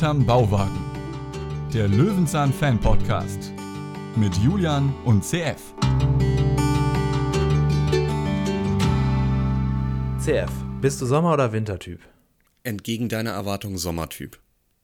Hinterm Bauwagen. Der Löwenzahn Fan Podcast mit Julian und CF. CF, bist du Sommer- oder Wintertyp? Entgegen deiner Erwartung Sommertyp.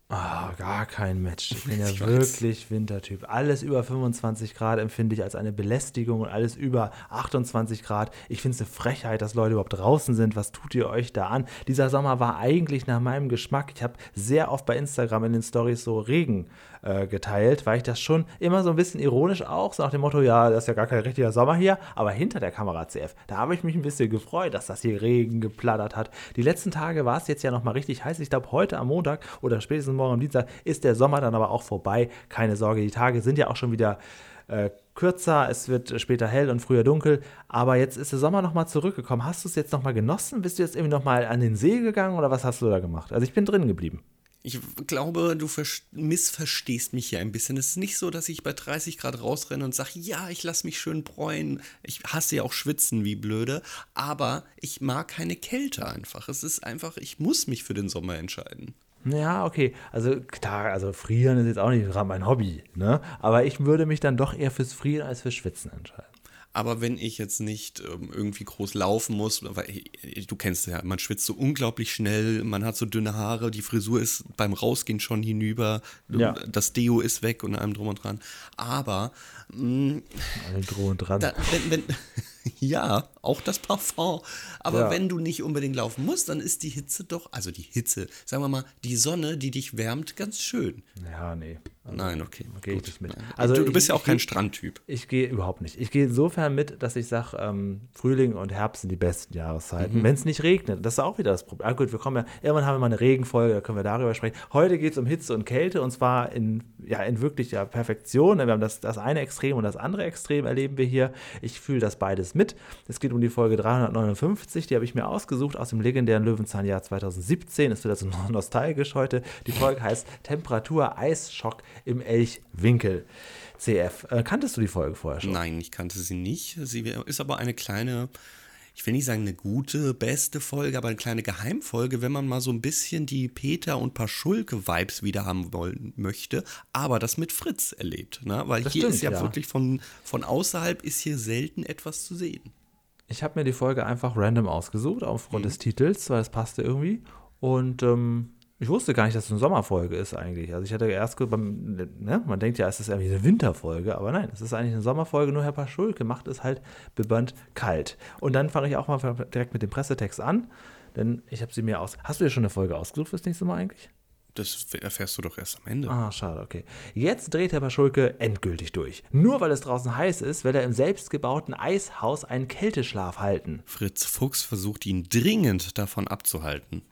Ah, gar kein Match. Ich bin ja Ich weiß. wirklich Wintertyp. Alles über 25 Grad empfinde ich als eine Belästigung und alles über 28 Grad. Ich finde es eine Frechheit, dass Leute überhaupt draußen sind. Was tut ihr euch da an? Dieser Sommer war eigentlich nach meinem Geschmack. Ich habe sehr oft bei Instagram in den Stories so Regen äh, geteilt, weil ich das schon immer so ein bisschen ironisch auch, so nach dem Motto, ja, das ist ja gar kein richtiger Sommer hier, aber hinter der Kamera CF, da habe ich mich ein bisschen gefreut, dass das hier Regen geplattert hat. Die letzten Tage war es jetzt ja nochmal richtig heiß. Ich glaube, heute am Montag oder spätestens morgen am Dienstag ist der Sommer dann aber auch vorbei. Keine Sorge, die Tage sind ja auch schon wieder äh, kürzer, es wird später hell und früher dunkel, aber jetzt ist der Sommer nochmal zurückgekommen. Hast du es jetzt nochmal genossen? Bist du jetzt irgendwie nochmal an den See gegangen oder was hast du da gemacht? Also ich bin drin geblieben. Ich glaube, du vers- missverstehst mich hier ein bisschen. Es ist nicht so, dass ich bei 30 Grad rausrenne und sage, ja, ich lasse mich schön bräunen. Ich hasse ja auch schwitzen wie blöde, aber ich mag keine Kälte einfach. Es ist einfach, ich muss mich für den Sommer entscheiden. Ja, okay. Also klar, also frieren ist jetzt auch nicht gerade mein Hobby, ne? Aber ich würde mich dann doch eher fürs Frieren als fürs Schwitzen entscheiden. Aber wenn ich jetzt nicht ähm, irgendwie groß laufen muss, weil äh, du kennst ja, man schwitzt so unglaublich schnell, man hat so dünne Haare, die Frisur ist beim Rausgehen schon hinüber, Ja. das Deo ist weg und allem drum und dran. Aber mh, Alle drohen dran. da, wenn, wenn, ja, auch das Parfum. Aber Ja. wenn du nicht unbedingt laufen musst, dann ist die Hitze doch, also die Hitze, sagen wir mal, die Sonne, die dich wärmt, ganz schön. ja, nee. Also, Nein, okay. Gehe ich nicht mit. Also du, du bist ich- ja auch kein Strandtyp. Ich gehe überhaupt nicht. Ich gehe insofern mit, dass ich sage, ähm, Frühling und Herbst sind die besten Jahreszeiten. Wenn es nicht regnet, das ist auch wieder das Problem. Ah, gut, wir kommen ja, irgendwann haben wir mal eine Regenfolge, da können wir darüber sprechen. Heute geht es um Hitze und Kälte und zwar in, ja, in wirklicher Perfektion. Wir haben das, das eine Extrem und das andere Extrem erleben wir hier. Ich fühle das beides mit. Es geht um die Folge 359, die habe ich mir ausgesucht aus dem legendären Löwenzahnjahr 2017. Es wird also noch nostalgisch heute. Die Folge heißt Temperatur Eisschock im Elchwinkel. CF. Äh, kanntest du die Folge vorher schon? Nein, ich kannte sie nicht. Sie ist aber eine kleine, ich will nicht sagen eine gute, beste Folge, aber eine kleine Geheimfolge, wenn man mal so ein bisschen die Peter und Paschulke-Vibes wieder haben wollen möchte, aber das mit Fritz erlebt. Ne? Weil Das hier stimmt, ist ja, ja. wirklich von, von außerhalb ist hier selten etwas zu sehen. Ich habe mir die Folge einfach random ausgesucht, aufgrund des Titels, weil es passte irgendwie. Und ähm, ich wusste gar nicht, dass es eine Sommerfolge ist eigentlich. Also ich hatte erst, beim, ne, man denkt ja, es ist irgendwie eine Winterfolge, aber nein, es ist eigentlich eine Sommerfolge, nur Herr Paschulke macht es halt bebannt kalt. Und dann fange ich auch mal direkt mit dem Pressetext an, denn ich habe sie mir aus... Hast du dir schon eine Folge ausgesucht fürs nächste Mal eigentlich? Das erfährst du doch erst am Ende. Ah, schade, okay. Jetzt dreht Herr Paschulke endgültig durch. Nur weil es draußen heiß ist, will er im selbstgebauten Eishaus einen Kälteschlaf halten. Fritz Fuchs versucht ihn dringend davon abzuhalten.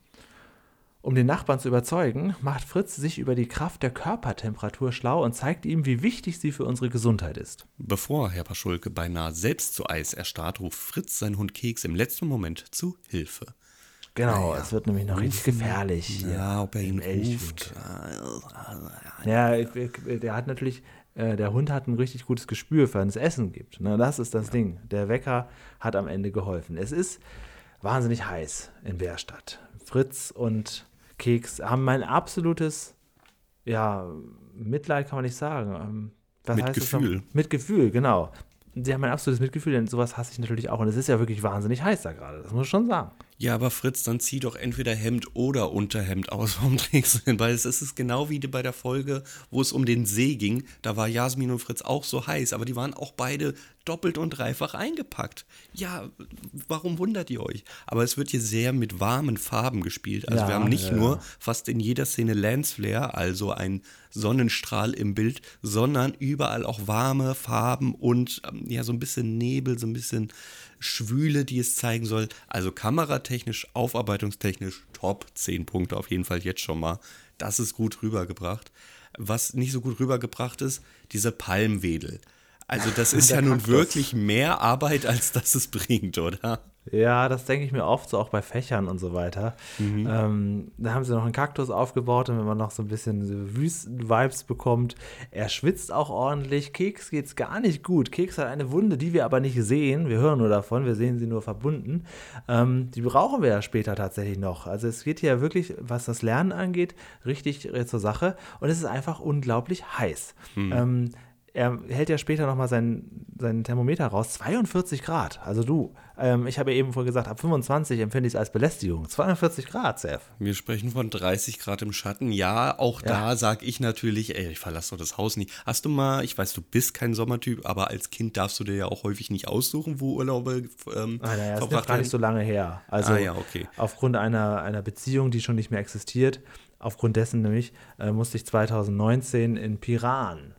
Um den Nachbarn zu überzeugen, macht Fritz sich über die Kraft der Körpertemperatur schlau und zeigt ihm, wie wichtig sie für unsere Gesundheit ist. Bevor Herr Paschulke beinahe selbst zu Eis erstarrt, ruft Fritz seinen Hund Keks im letzten Moment zu Hilfe. Genau, es wird nämlich noch richtig gefährlich. Ja, ob er ihn ruft. Ja, der hat natürlich, äh, der Hund hat ein richtig gutes Gespür, für wenn es Essen gibt. Ne, das ist das Ding. Der Wecker hat am Ende geholfen. Es ist wahnsinnig heiß in Bärstadt. Fritz und Keks haben mein absolutes, ja, Mitleid kann man nicht sagen. Ähm, Was heißt das noch? Mitgefühl. Mitgefühl, genau. Sie haben mein absolutes Mitgefühl, denn sowas hasse ich natürlich auch. Und es ist ja wirklich wahnsinnig heiß da gerade, das muss ich schon sagen. Ja, aber Fritz, dann zieh doch entweder Hemd oder Unterhemd aus. Warum trägst du denn beides? Es ist genau wie bei der Folge, wo es um den See ging. Da war Jasmin und Fritz auch so heiß, aber die waren auch beide doppelt und dreifach eingepackt. Ja, warum wundert ihr euch? Aber es wird hier sehr mit warmen Farben gespielt. Also Ja, wir haben nicht ja, nur fast in jeder Szene Lensflare, also ein Sonnenstrahl im Bild, sondern überall auch warme Farben und ähm, ja, so ein bisschen Nebel, so ein bisschen Schwüle, die es zeigen soll. Also kameratechnisch, aufarbeitungstechnisch, top, 10 Punkte auf jeden Fall jetzt schon mal. Das ist gut rübergebracht. Was nicht so gut rübergebracht ist, diese Palmwedel. Also das ist ja nun wirklich mehr Arbeit, als dass es bringt, oder? Ja, das denke ich mir oft, so auch bei Fächern und so weiter. Mhm. Ähm, da haben sie noch einen Kaktus aufgebaut und wenn man noch so ein bisschen Wüsten-Vibes bekommt, er schwitzt auch ordentlich. Keks geht es gar nicht gut. Keks hat eine Wunde, die wir aber nicht sehen. Wir hören nur davon, wir sehen sie nur verbunden. Ähm, die brauchen wir ja später tatsächlich noch. Also es geht hier wirklich, was das Lernen angeht, richtig zur Sache und es ist einfach unglaublich heiß. Mhm. Ähm, er hält ja später nochmal sein, sein Thermometer raus. 42 Grad. Also du, ähm, ich habe ja eben vorhin gesagt, ab 25 empfinde ich es als Belästigung. 42 Grad, Sef. Wir sprechen von 30 Grad im Schatten. Ja, auch ja. da sage ich natürlich, ey, ich verlasse doch das Haus nicht. Hast du mal, ich weiß, du bist kein Sommertyp, aber als Kind darfst du dir ja auch häufig nicht aussuchen, wo Urlaube ähm, ah, naja, das ist gar nicht so lange her. Also ah, ja, okay. aufgrund einer, einer Beziehung, die schon nicht mehr existiert, aufgrund dessen nämlich äh, musste ich 2019 in Piran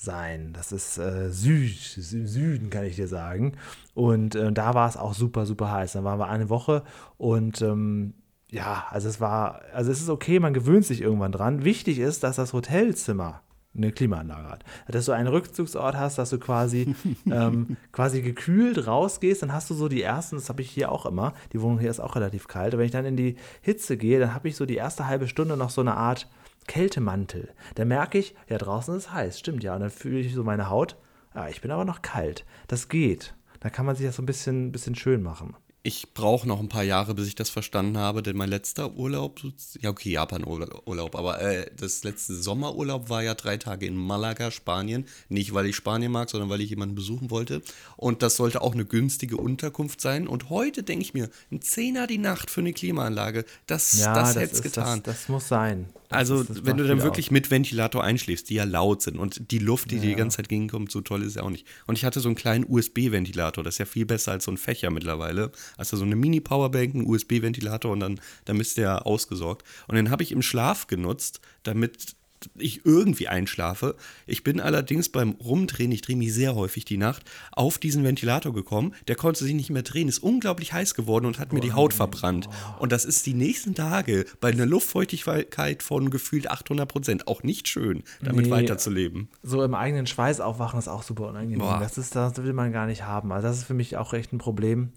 sein. Das ist äh, Süd, Süden, kann ich dir sagen. Und äh, da war es auch super, super heiß. Dann waren wir eine Woche und ähm, ja, also es war, also es ist okay, man gewöhnt sich irgendwann dran. Wichtig ist, dass das Hotelzimmer eine Klimaanlage hat. Dass du einen Rückzugsort hast, dass du quasi, ähm, quasi gekühlt rausgehst, dann hast du so die ersten, das habe ich hier auch immer, die Wohnung hier ist auch relativ kalt, aber wenn ich dann in die Hitze gehe, dann habe ich so die erste halbe Stunde noch so eine Art Kältemantel. Da merke ich, ja, draußen ist es heiß, stimmt ja. Und dann fühle ich so meine Haut, ja, ich bin aber noch kalt. Das geht. Da kann man sich das so ein bisschen, bisschen schön machen ich brauche noch ein paar Jahre, bis ich das verstanden habe, denn mein letzter Urlaub, ja okay, Japan-Urlaub, aber äh, das letzte Sommerurlaub war ja drei Tage in Malaga, Spanien. Nicht, weil ich Spanien mag, sondern weil ich jemanden besuchen wollte. Und das sollte auch eine günstige Unterkunft sein. Und heute denke ich mir, ein Zehner die Nacht für eine Klimaanlage, das, ja, das, das hätte es getan. Das, das, muss sein. Das also, ist, wenn du dann wirklich aus. mit Ventilator einschläfst, die ja laut sind und die Luft, die ja. dir die ganze Zeit gegenkommt, so toll ist ja auch nicht. Und ich hatte so einen kleinen USB-Ventilator, das ist ja viel besser als so ein Fächer mittlerweile. Also so eine Mini-Powerbank, ein USB-Ventilator und dann, dann ist der ausgesorgt. Und den habe ich im Schlaf genutzt, damit ich irgendwie einschlafe. Ich bin allerdings beim Rumdrehen, ich drehe mich sehr häufig die Nacht, auf diesen Ventilator gekommen. Der konnte sich nicht mehr drehen, ist unglaublich heiß geworden und hat mir die Haut verbrannt. Und das ist die nächsten Tage bei einer Luftfeuchtigkeit von gefühlt 800 Prozent auch nicht schön, damit nee, weiterzuleben. So im eigenen Schweiß aufwachen ist auch super unangenehm. Das, ist, das will man gar nicht haben. Also das ist für mich auch echt ein Problem.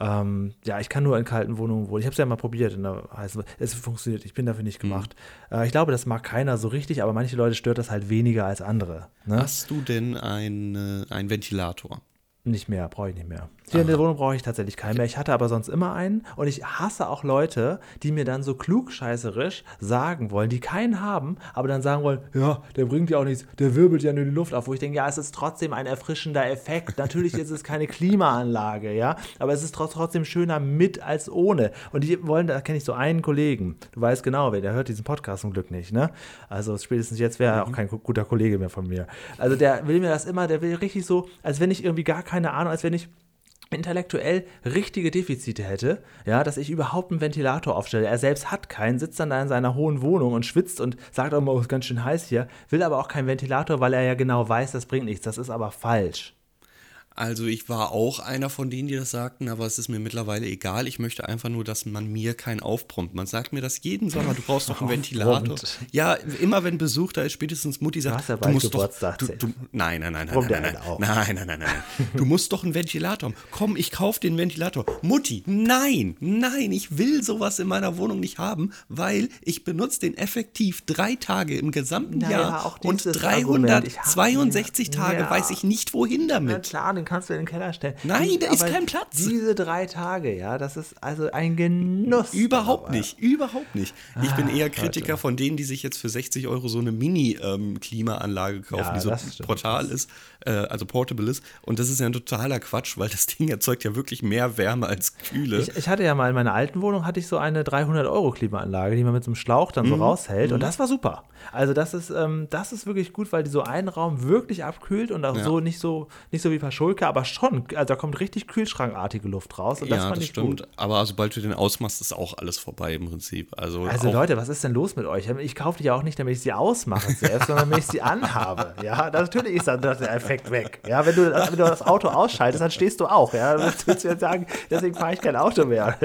Ähm, ja, ich kann nur in kalten Wohnungen wohnen. Ich habe es ja mal probiert. In der heißen, es funktioniert. Ich bin dafür nicht mhm. gemacht. Mhm. Äh, ich glaube, das mag keiner so richtig, aber manche Leute stört das halt weniger als andere. Ne? Hast du denn einen Ventilator? Nicht mehr, brauche ich nicht mehr. Hier in der Wohnung brauche ich tatsächlich keinen mehr. Ich hatte aber sonst immer einen. Und ich hasse auch Leute, die mir dann so klugscheißerisch sagen wollen, die keinen haben, aber dann sagen wollen, ja, der bringt ja auch nichts, der wirbelt ja nur die Luft auf. Wo ich denke, ja, es ist trotzdem ein erfrischender Effekt. Natürlich ist es keine Klimaanlage, ja, aber es ist trotzdem schöner mit als ohne. Und die wollen, da kenne ich so einen Kollegen, du weißt genau, wer, der hört diesen Podcast zum Glück nicht, ne? Also spätestens jetzt wäre er mhm. auch kein guter Kollege mehr von mir. Also der will mir das immer, der will richtig so, als wenn ich irgendwie gar keine Ahnung, als wenn ich intellektuell richtige Defizite hätte, ja, dass ich überhaupt einen Ventilator aufstelle. Er selbst hat keinen, sitzt dann da in seiner hohen Wohnung und schwitzt und sagt auch mal, oh, es ist ganz schön heiß hier, will aber auch keinen Ventilator, weil er ja genau weiß, das bringt nichts. Das ist aber falsch. Also ich war auch einer von denen, die das sagten, aber es ist mir mittlerweile egal. Ich möchte einfach nur, dass man mir keinen aufbrummt. Man sagt mir das jeden Sommer, du brauchst doch einen Ventilator. Ja, immer wenn Besuch da ist, spätestens Mutti sagt, du, du musst doch, du, du, nein, nein, nein, nein, nein, nein, nein, nein, nein, nein, du musst doch einen Ventilator haben. Komm, ich kaufe den Ventilator. Mutti, nein, nein, ich will sowas in meiner Wohnung nicht haben, weil ich benutze den effektiv drei Tage im gesamten naja, Jahr und 362 Tage ja. weiß ich nicht, wohin damit. Na klar, den kannst du in den Keller stellen. Nein, da ist kein Platz. Diese drei Tage, ja, das ist also ein Genuss. Überhaupt aber. nicht, überhaupt nicht. Ich ah, bin eher Kritiker Leute. von denen, die sich jetzt für 60 Euro so eine Mini-Klimaanlage ähm, kaufen, ja, die so portal ist, äh, also portable ist. Und das ist ja ein totaler Quatsch, weil das Ding erzeugt ja wirklich mehr Wärme als Kühle. Ich, ich hatte ja mal in meiner alten Wohnung hatte ich so eine 300 Euro Klimaanlage, die man mit so einem Schlauch dann so mhm. raushält. Und mhm. das war super. Also das ist, ähm, das ist wirklich gut, weil die so einen Raum wirklich abkühlt und auch ja. so nicht so nicht so wie Verschulke, aber schon. Also da kommt richtig kühlschrankartige Luft raus. Und das ja, das stimmt. Gut. Aber sobald du den ausmachst, ist auch alles vorbei im Prinzip. Also, also Leute, was ist denn los mit euch? Ich kaufe die ja auch nicht, damit ich sie ausmache selbst, sondern damit ich sie anhabe. Ja, natürlich ist dann der Effekt weg. Ja, wenn du, wenn du das Auto ausschaltest, dann stehst du auch. Ja, dann willst du jetzt sagen, deswegen fahre ich kein Auto mehr.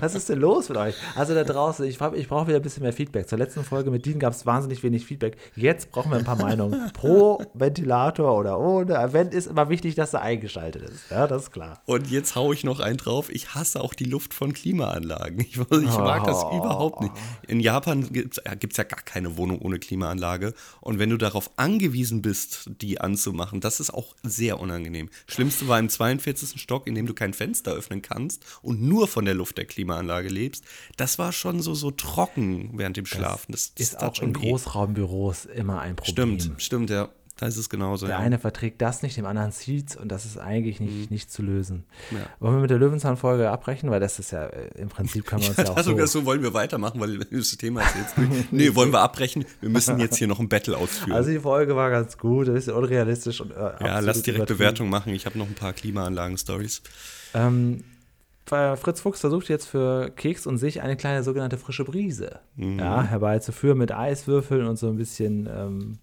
Was ist denn los mit euch? Also da draußen, ich, ich brauche wieder ein bisschen mehr Feedback. Zur letzten Folge mit Dean gab es wahnsinnig wenig Feedback. Jetzt brauchen wir ein paar Meinungen. Pro Ventilator oder ohne. Wenn ist immer wichtig, dass Katze eingeschaltet ist. Ja, das ist klar. Und jetzt haue ich noch einen drauf. Ich hasse auch die Luft von Klimaanlagen. Ich, ich mag das Oh. überhaupt nicht. In Japan gibt es ja gar keine Wohnung ohne Klimaanlage. Und wenn du darauf angewiesen bist, die anzumachen, das ist auch sehr unangenehm. Schlimmste war im 42. Stock, in dem du kein Fenster öffnen kannst und nur von der Luft der Klimaanlage lebst. Das war schon so, so trocken während dem Schlafen. Das, das Ist auch schon in. Großraumbüros immer ein Problem. Stimmt, stimmt, ja. Da ist es genauso. Der ja. eine verträgt das nicht, dem anderen zieht's und das ist eigentlich nicht, nicht zu lösen. Mhm. Ja. Wollen wir mit der Löwenzahn-Folge abbrechen? Weil das ist ja, äh, im Prinzip kann man uns ja auch Also so... so wollen wir weitermachen, weil das Thema ist jetzt. Nee, wollen wir abbrechen? Wir müssen jetzt hier noch ein Battle ausführen. Also die Folge war ganz gut, ein bisschen unrealistisch und äh, ja, lass direkt. Bewertung machen. Ich habe noch ein paar Klimaanlagen-Stories. Ähm, Fritz Fuchs versucht jetzt für Keks und sich eine kleine sogenannte frische Brise Mhm. ja, herbeizuführen mit Eiswürfeln und so ein bisschen ähm,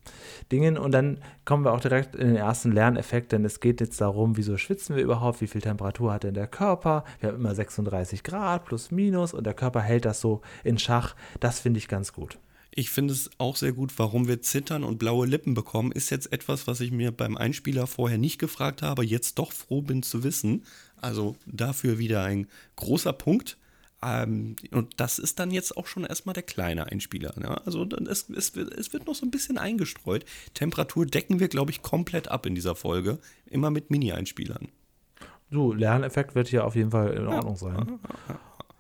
Dingen. Und dann kommen wir auch direkt in den ersten Lerneffekt, denn es geht jetzt darum, wieso schwitzen wir überhaupt, wie viel Temperatur hat denn der Körper. Wir haben immer 36 Grad plus minus und der Körper hält das so in Schach. Das finde ich ganz gut. Ich finde es auch sehr gut, warum wir zittern und blaue Lippen bekommen, ist jetzt etwas, was ich mir beim Einspieler vorher nicht gefragt habe, jetzt doch froh bin zu wissen. Also dafür wieder ein großer Punkt. Ähm, und das ist dann jetzt auch schon erstmal der kleine Einspieler. Ja? Also es, es, wird, es wird noch so ein bisschen eingestreut. Temperatur decken wir, glaube ich, komplett ab in dieser Folge. Immer mit Mini-Einspielern. So, Lerneffekt wird hier auf jeden Fall in Ordnung sein.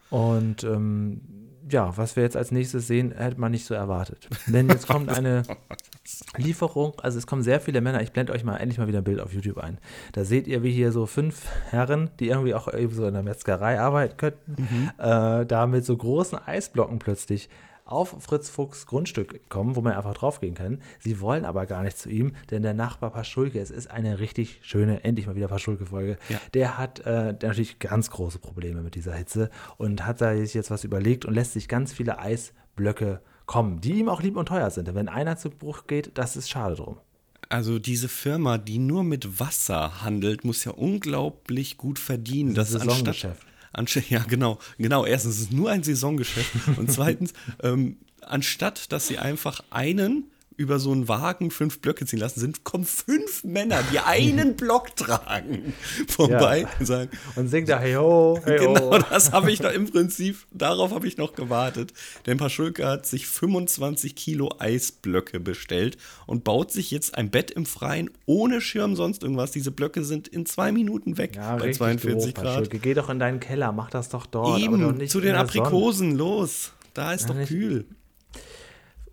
Und ähm, ja, was wir jetzt als nächstes sehen, hätte man nicht so erwartet. Denn jetzt kommt eine Lieferung, also es kommen sehr viele Männer, ich blende euch mal endlich mal wieder ein Bild auf YouTube ein. Da seht ihr, wie hier so fünf Herren, die irgendwie auch irgendwie so in der Metzgerei arbeiten könnten, äh, da mit so großen Eisblocken plötzlich auf Fritz Fuchs Grundstück kommen, wo man einfach draufgehen kann. Sie wollen aber gar nicht zu ihm, denn der Nachbar Paschulke, es ist eine richtig schöne, endlich mal wieder Paschulke-Folge, Ja. der hat äh, der natürlich ganz große Probleme mit dieser Hitze und hat sich jetzt was überlegt und lässt sich ganz viele Eisblöcke kommen, die ihm auch lieb und teuer sind. Denn wenn einer zu Bruch geht, das ist schade drum. Also diese Firma, die nur mit Wasser handelt, muss ja unglaublich gut verdienen. Das ist anstatt- Saisongeschäft. Anstatt, ja, genau, genau. Erstens, es ist nur ein Saisongeschäft. Und zweitens, ähm, anstatt dass sie einfach einen über so einen Wagen fünf Blöcke ziehen lassen, sind, kommen fünf Männer, die einen Block tragen, vorbei und sagen, Und singt da, hey ho, hey ho. Genau, das habe ich noch im Prinzip, darauf habe ich noch gewartet. Denn Paschulke hat sich 25 Kilo Eisblöcke bestellt und baut sich jetzt ein Bett im Freien ohne Schirm, sonst irgendwas. Diese Blöcke sind in zwei Minuten weg Ja, bei richtig 42 doof, Grad. Paschulke. Geh doch in deinen Keller, mach das doch dort. doch Eben, nicht zu den der Sonne. Aprikosen, los. Da ist doch nicht- kühl.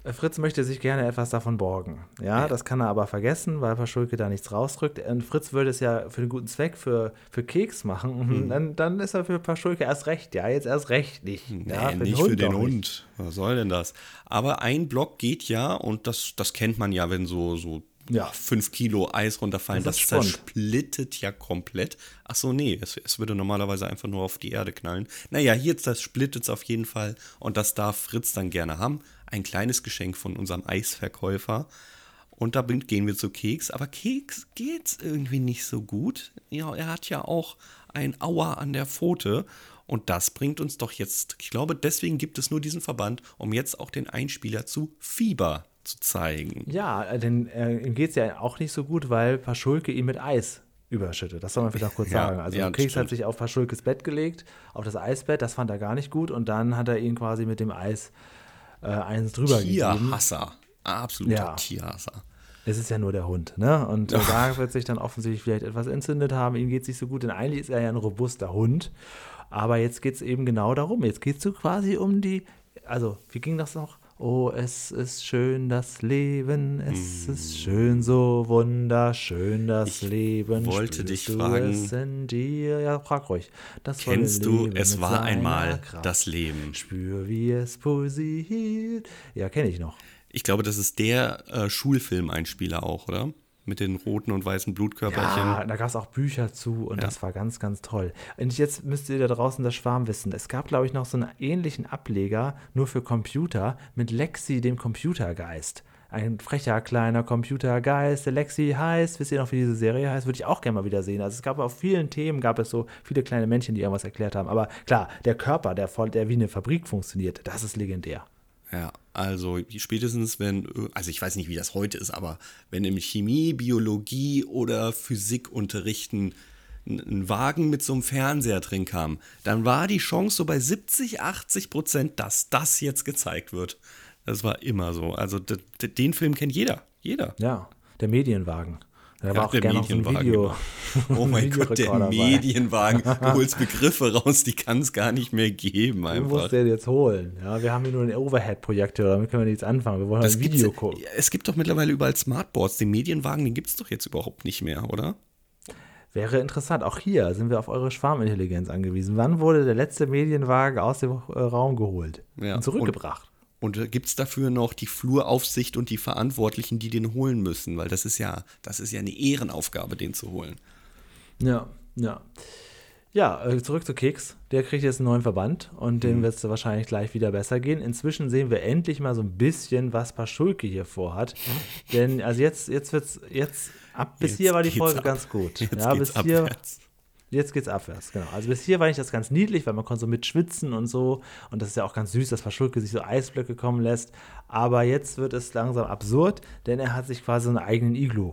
Fritz möchte sich gerne etwas davon borgen. Ja, das kann er aber vergessen, weil Paschulke da nichts rausdrückt. Und Fritz würde es ja für einen guten Zweck, für, für Keks machen. Und Hm. dann, dann ist er für Paschulke erst recht. Ja, jetzt erst recht nicht. Ja, nee, den nicht für den Hund. Was soll denn das? Aber ein Block geht ja, und das, das kennt man ja, wenn so, so Ja. fünf Kilo Eis runterfallen, Das das, zersplittet ja komplett. Ach so, nee, es, es würde normalerweise einfach nur auf die Erde knallen. Naja, hier zersplittet es auf jeden Fall und das darf Fritz dann gerne haben. Ein kleines Geschenk von unserem Eisverkäufer. Und da gehen wir zu Keks. Aber Keks geht's irgendwie nicht so gut. Ja, er hat ja auch ein Aua an der Pfote. Und das bringt uns doch jetzt, ich glaube, deswegen gibt es nur diesen Verband, um jetzt auch den Einspieler zu Fieber zu zeigen. Ja, denn äh, ihm geht es ja auch nicht so gut, weil Paschulke ihn mit Eis überschüttet. Das soll man vielleicht auch kurz Ja, sagen. Also ja, Keks hat sich auf Paschulkes Bett gelegt, auf das Eisbett, das fand er gar nicht gut und dann hat er ihn quasi mit dem Eis äh, eins drüber gegeben. Tierhasser. Absoluter Ja. Tierhasser. Es ist ja nur der Hund, ne? Und äh, da wird sich dann offensichtlich vielleicht etwas entzündet haben. Ihm geht es nicht so gut, denn eigentlich ist er ja ein robuster Hund. Aber jetzt geht es eben genau darum. Jetzt geht es so quasi um die. Also, wie ging das noch? Oh, es ist schön das Leben, es ist schön so wunderschön das Ich Leben. wollte Spürst dich du fragen- Es in dir? Ja, frag ruhig. Das Kennst du, Leben es war einmal Kraft. das Leben. Spür, wie es pulsiert. Ja, kenne ich noch. Ich glaube, das ist der äh, Schulfilmeinspieler auch, oder? Mit den roten und weißen Blutkörperchen. Ja, da gab es auch Bücher zu und Ja. das war ganz, ganz toll. Und jetzt müsst ihr da draußen das Schwarm wissen. Es gab, glaube ich, noch so einen ähnlichen Ableger, nur für Computer, mit Lexi, dem Computergeist. Ein frecher kleiner Computergeist, der Lexi heißt, wisst ihr noch, wie diese Serie heißt? Würde ich auch gerne mal wieder sehen. Also es gab auf vielen Themen, gab es so viele kleine Männchen, die irgendwas erklärt haben. Aber klar, der Körper, der, voll, der wie eine Fabrik funktioniert, das ist legendär. Ja, Also spätestens, wenn, also ich weiß nicht, wie das heute ist, aber wenn im Chemie, Biologie oder Physikunterrichten ein Wagen mit so einem Fernseher drin kam, dann war die Chance so bei 70, 80 Prozent, dass das jetzt gezeigt wird. Das war immer so. Also den Film kennt jeder. Jeder. Ja, der Medienwagen. Da ja, war auch gerne so ein Video. Genau. Oh mein Gott, der Medienwagen. Du holst Begriffe raus, die kann es gar nicht mehr geben. Einfach. Du musst den jetzt holen. Ja, wir haben hier nur einen Overhead-Projektor, damit können wir nichts anfangen. Wir wollen das ein Video gucken. Es gibt doch mittlerweile überall Smartboards. Den Medienwagen, den gibt es doch jetzt überhaupt nicht mehr, oder? Wäre interessant. Auch hier sind wir auf eure Schwarmintelligenz angewiesen. Wann wurde der letzte Medienwagen aus dem äh, Raum geholt ja. und zurückgebracht? Und äh, gibt es dafür noch die Fluraufsicht und die Verantwortlichen, die den holen müssen? Weil das ist ja, das ist ja eine Ehrenaufgabe, den zu holen. Ja, ja. Ja, äh, zurück zu Keks. Der kriegt jetzt einen neuen Verband und mhm. dem wird es wahrscheinlich gleich wieder besser gehen. Inzwischen sehen wir endlich mal so ein bisschen, was Paschulke hier vorhat. Denn also jetzt, jetzt wird's, jetzt ab bis jetzt hier war die Folge ab. ganz gut. Jetzt ja, bis hier. Jetzt geht's abwärts, genau. Also bis hier war ich das ganz niedlich, weil man konnte so mitschwitzen und so. Und das ist ja auch ganz süß, dass Verschulke sich so Eisblöcke kommen lässt. Aber jetzt wird es langsam absurd, denn er hat sich quasi so einen eigenen Iglu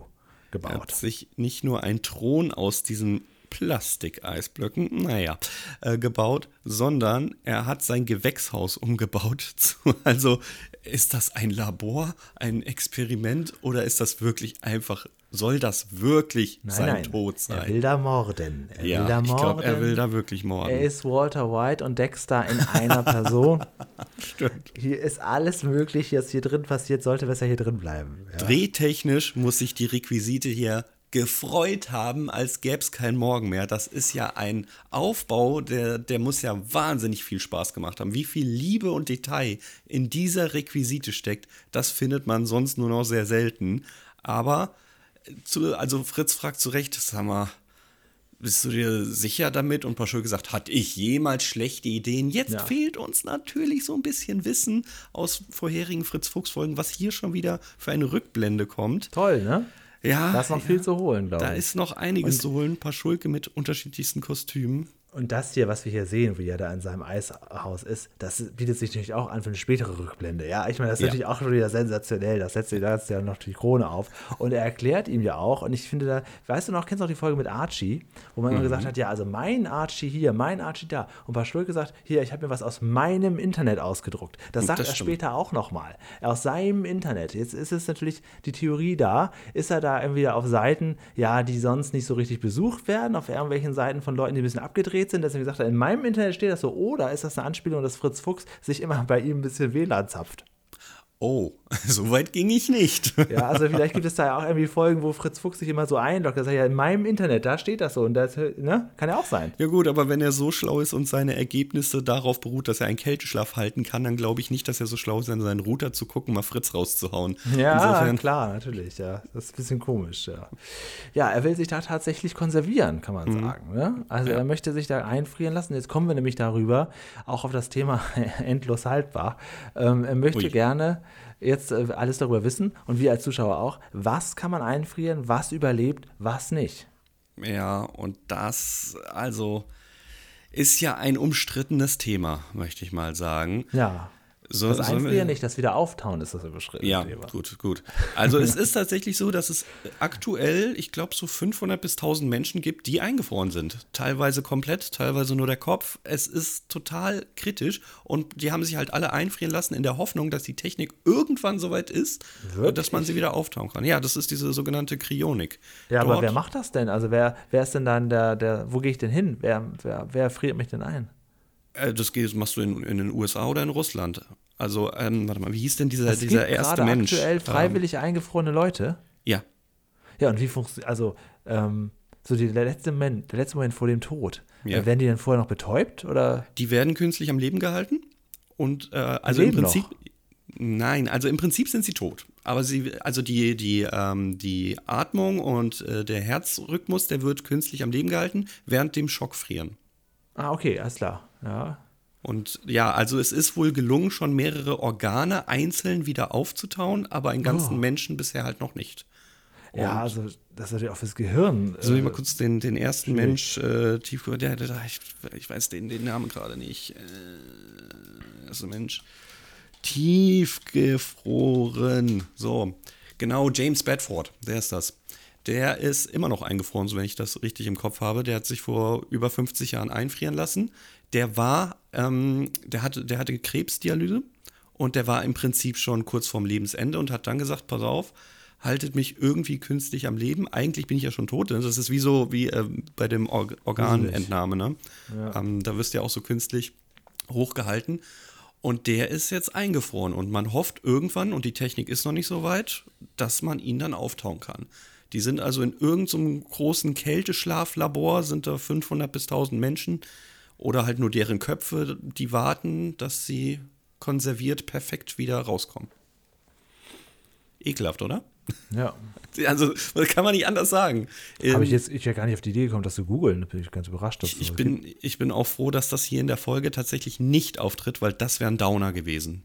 gebaut. Er hat sich nicht nur ein Thron aus diesen Plastikeisblöcken, naja, äh, gebaut, sondern er hat sein Gewächshaus umgebaut. Also ist das ein Labor, ein Experiment oder ist das wirklich einfach soll das wirklich nein, sein nein. Tod sein? Er will da morden. Er ja, will da morden. ich glaube, er will da wirklich morden. Er ist Walter White und Dexter in einer Person. Stimmt. Hier ist alles möglich, was hier drin passiert, sollte besser hier drin bleiben. Ja. Drehtechnisch muss sich die Requisite hier gefreut haben, als gäbe es keinen Morgen mehr. Das ist ja ein Aufbau, der, der muss ja wahnsinnig viel Spaß gemacht haben. Wie viel Liebe und Detail in dieser Requisite steckt, das findet man sonst nur noch sehr selten. Aber zu, also Fritz fragt zu Recht, sag mal, bist du dir sicher damit? Und Paschul gesagt, hatte ich jemals schlechte Ideen? Jetzt ja. fehlt uns natürlich so ein bisschen Wissen aus vorherigen Fritz Fuchs Folgen, was hier schon wieder für eine Rückblende kommt. Toll, ne? Ja. Da ist noch viel zu holen, glaube ich. Da ist noch einiges Und zu holen. Paschulke mit unterschiedlichsten Kostümen. Und das hier, was wir hier sehen, wie er da in seinem Eishaus ist, das bietet sich natürlich auch an für eine spätere Rückblende. Ja, ich meine, das ist ja. natürlich auch schon wieder sensationell. Das setzt da ja noch die Krone auf. Und er erklärt ihm ja auch, und ich finde da, weißt du noch, kennst du noch die Folge mit Archie, wo man mhm. immer gesagt hat, ja, also mein Archie hier, mein Archie da. Und Paschul gesagt, hier, ich habe mir was aus meinem Internet ausgedruckt. Das sagt das er stimmt. später auch nochmal. Aus seinem Internet. Jetzt ist es natürlich die Theorie da, ist er da irgendwie auf Seiten, ja, die sonst nicht so richtig besucht werden, auf irgendwelchen Seiten von Leuten, die ein bisschen abgedreht gedreht sind, dass er gesagt hat, in meinem Internet steht das so, oder ist das eine Anspielung, dass Fritz Fuchs sich immer bei ihm ein bisschen WLAN zapft? Oh, so weit ging ich nicht. Ja, also vielleicht gibt es da ja auch irgendwie Folgen, wo Fritz Fuchs sich immer so einloggt. Er sagt ja, in meinem Internet, da steht das so. Und das ne? kann ja auch sein. Ja, gut, aber wenn er so schlau ist und seine Ergebnisse darauf beruht, dass er einen Kälteschlaf halten kann, dann glaube ich nicht, dass er so schlau ist, an seinen Router zu gucken, mal Fritz rauszuhauen. Ja, Insofern klar, natürlich. Ja, das ist ein bisschen komisch. Ja, ja er will sich da tatsächlich konservieren, kann man mhm. sagen. Ne? Also ja. er möchte sich da einfrieren lassen. Jetzt kommen wir nämlich darüber, auch auf das Thema endlos haltbar. Ähm, er möchte Ui. gerne jetzt äh, alles darüber wissen und wir als Zuschauer auch, was kann man einfrieren, was überlebt, was nicht. Ja, und das, also, ist ja ein umstrittenes Thema, möchte ich mal sagen. Ja. So, das Einfrieren nicht, das wieder auftauen ist das überschritten. Ja, Thema. gut, gut. Also es ist tatsächlich so, dass es aktuell, ich glaube, so 500 bis 1000 Menschen gibt, die eingefroren sind. Teilweise komplett, teilweise nur der Kopf. Es ist total kritisch und die haben sich halt alle einfrieren lassen in der Hoffnung, dass die Technik irgendwann soweit ist, Wirklich? dass man sie wieder auftauen kann. Ja, das ist diese sogenannte Kryonik. Ja, Dort, aber wer macht das denn? Also wer, wer ist denn dann der, der wo gehe ich denn hin? Wer, wer, wer friert mich denn ein? Äh, das machst du in, in, den USA oder in Russland. Also, ähm, warte mal, wie hieß denn dieser, es dieser gibt erste Mensch? aktuell ähm, freiwillig ähm, eingefrorene Leute? Ja. Ja, und wie funktioniert, also, ähm, so die, der, letzte Moment, der letzte Moment vor dem Tod, ja. äh, werden die dann vorher noch betäubt oder? Die werden künstlich am Leben gehalten und äh, also im Prinzip, noch? nein, also im Prinzip sind sie tot. Aber sie, also die, die, ähm, die Atmung und äh, der Herzrhythmus, der wird künstlich am Leben gehalten, während dem Schockfrieren. Ah, okay, alles klar. Ja. Und ja, also es ist wohl gelungen, schon mehrere Organe einzeln wieder aufzutauen, aber einen ganzen oh. Menschen bisher halt noch nicht. Und ja, also das ist natürlich auch fürs Gehirn. Soll ich mal äh, kurz den, den ersten. Mensch äh, tief, der, der, ich, ich, weiß den, den Namen gerade nicht. Äh, erster Mensch. Tiefgefroren. So, genau, James Bedford, der ist das. Der ist immer noch eingefroren, so wenn ich das richtig im Kopf habe. Der hat sich vor über 50 Jahren einfrieren lassen. Der war, ähm, der, hatte, der hatte Krebsdialyse und der war im Prinzip schon kurz vorm Lebensende und hat dann gesagt, pass auf, haltet mich irgendwie künstlich am Leben. Eigentlich bin ich ja schon tot. Das ist wie so wie äh, bei dem Or Organentnahme. Ne? Ja. Ähm, da wirst du ja auch so künstlich hochgehalten. Und der ist jetzt eingefroren und man hofft irgendwann, und die Technik ist noch nicht so weit, dass man ihn dann auftauen kann. Die sind also in irgendeinem großen Kälteschlaflabor, sind da 500 bis 1000 Menschen oder halt nur deren Köpfe, die warten, dass sie konserviert perfekt wieder rauskommen. Ekelhaft, oder? Ja. Also, das kann man nicht anders sagen. Habe ich jetzt, ich wäre gar nicht auf die Idee gekommen, das zu googeln. Da bin ich ganz überrascht. Ich, ich bin, ich bin auch froh, dass das hier in der Folge tatsächlich nicht auftritt, weil das wäre ein Downer gewesen.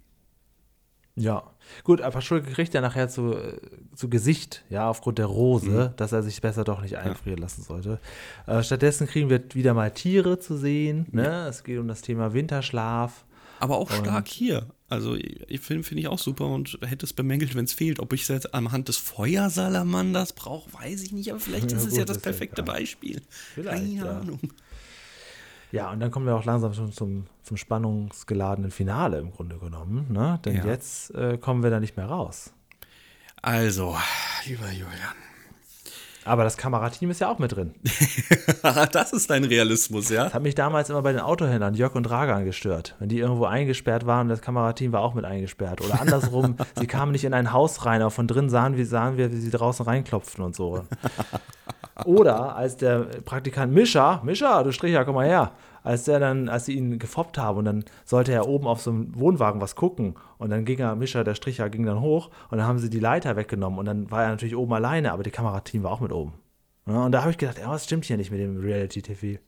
Ja, gut, aber Schulke kriegt ja nachher zu, äh, zu Gesicht, ja, aufgrund der Rose, mhm. dass er sich besser doch nicht einfrieren ja. lassen sollte. Äh, stattdessen kriegen wir wieder mal Tiere zu sehen. Ne? Ja. Es geht um das Thema Winterschlaf. Aber auch stark hier. Also, ich finde find ich auch super und hätte es bemängelt, wenn es fehlt. Ob ich es jetzt anhand des Feuersalamanders brauche, weiß ich nicht, aber vielleicht ja, ist es ja das perfekte Beispiel. Vielleicht, Keine. Ahnung. Ja, und dann kommen wir auch langsam schon zum, zum spannungsgeladenen Finale im Grunde genommen. Ne? Denn jetzt äh, kommen wir da nicht mehr raus. Also, lieber Julian, aber das Kamerateam ist ja auch mit drin. das ist dein Realismus, ja? Das hat mich damals immer bei den Autohändlern, Jörg und Dragan, gestört. Wenn die irgendwo eingesperrt waren, das Kamerateam war auch mit eingesperrt. Oder andersrum, sie kamen nicht in ein Haus rein, aber von drin sahen wir, sahen wir wie sie draußen reinklopften und so. Oder als der Praktikant Mischa, Mischa, du Stricher, komm mal her als der dann, als sie ihn gefoppt haben und dann sollte er oben auf so einem Wohnwagen was gucken und dann ging er, Mischa, der Stricher, ging dann hoch und dann haben sie die Leiter weggenommen und dann war er natürlich oben alleine, aber das Kamerateam war auch mit oben. Ja, und da habe ich gedacht, ja, was stimmt hier nicht mit dem Reality-TV?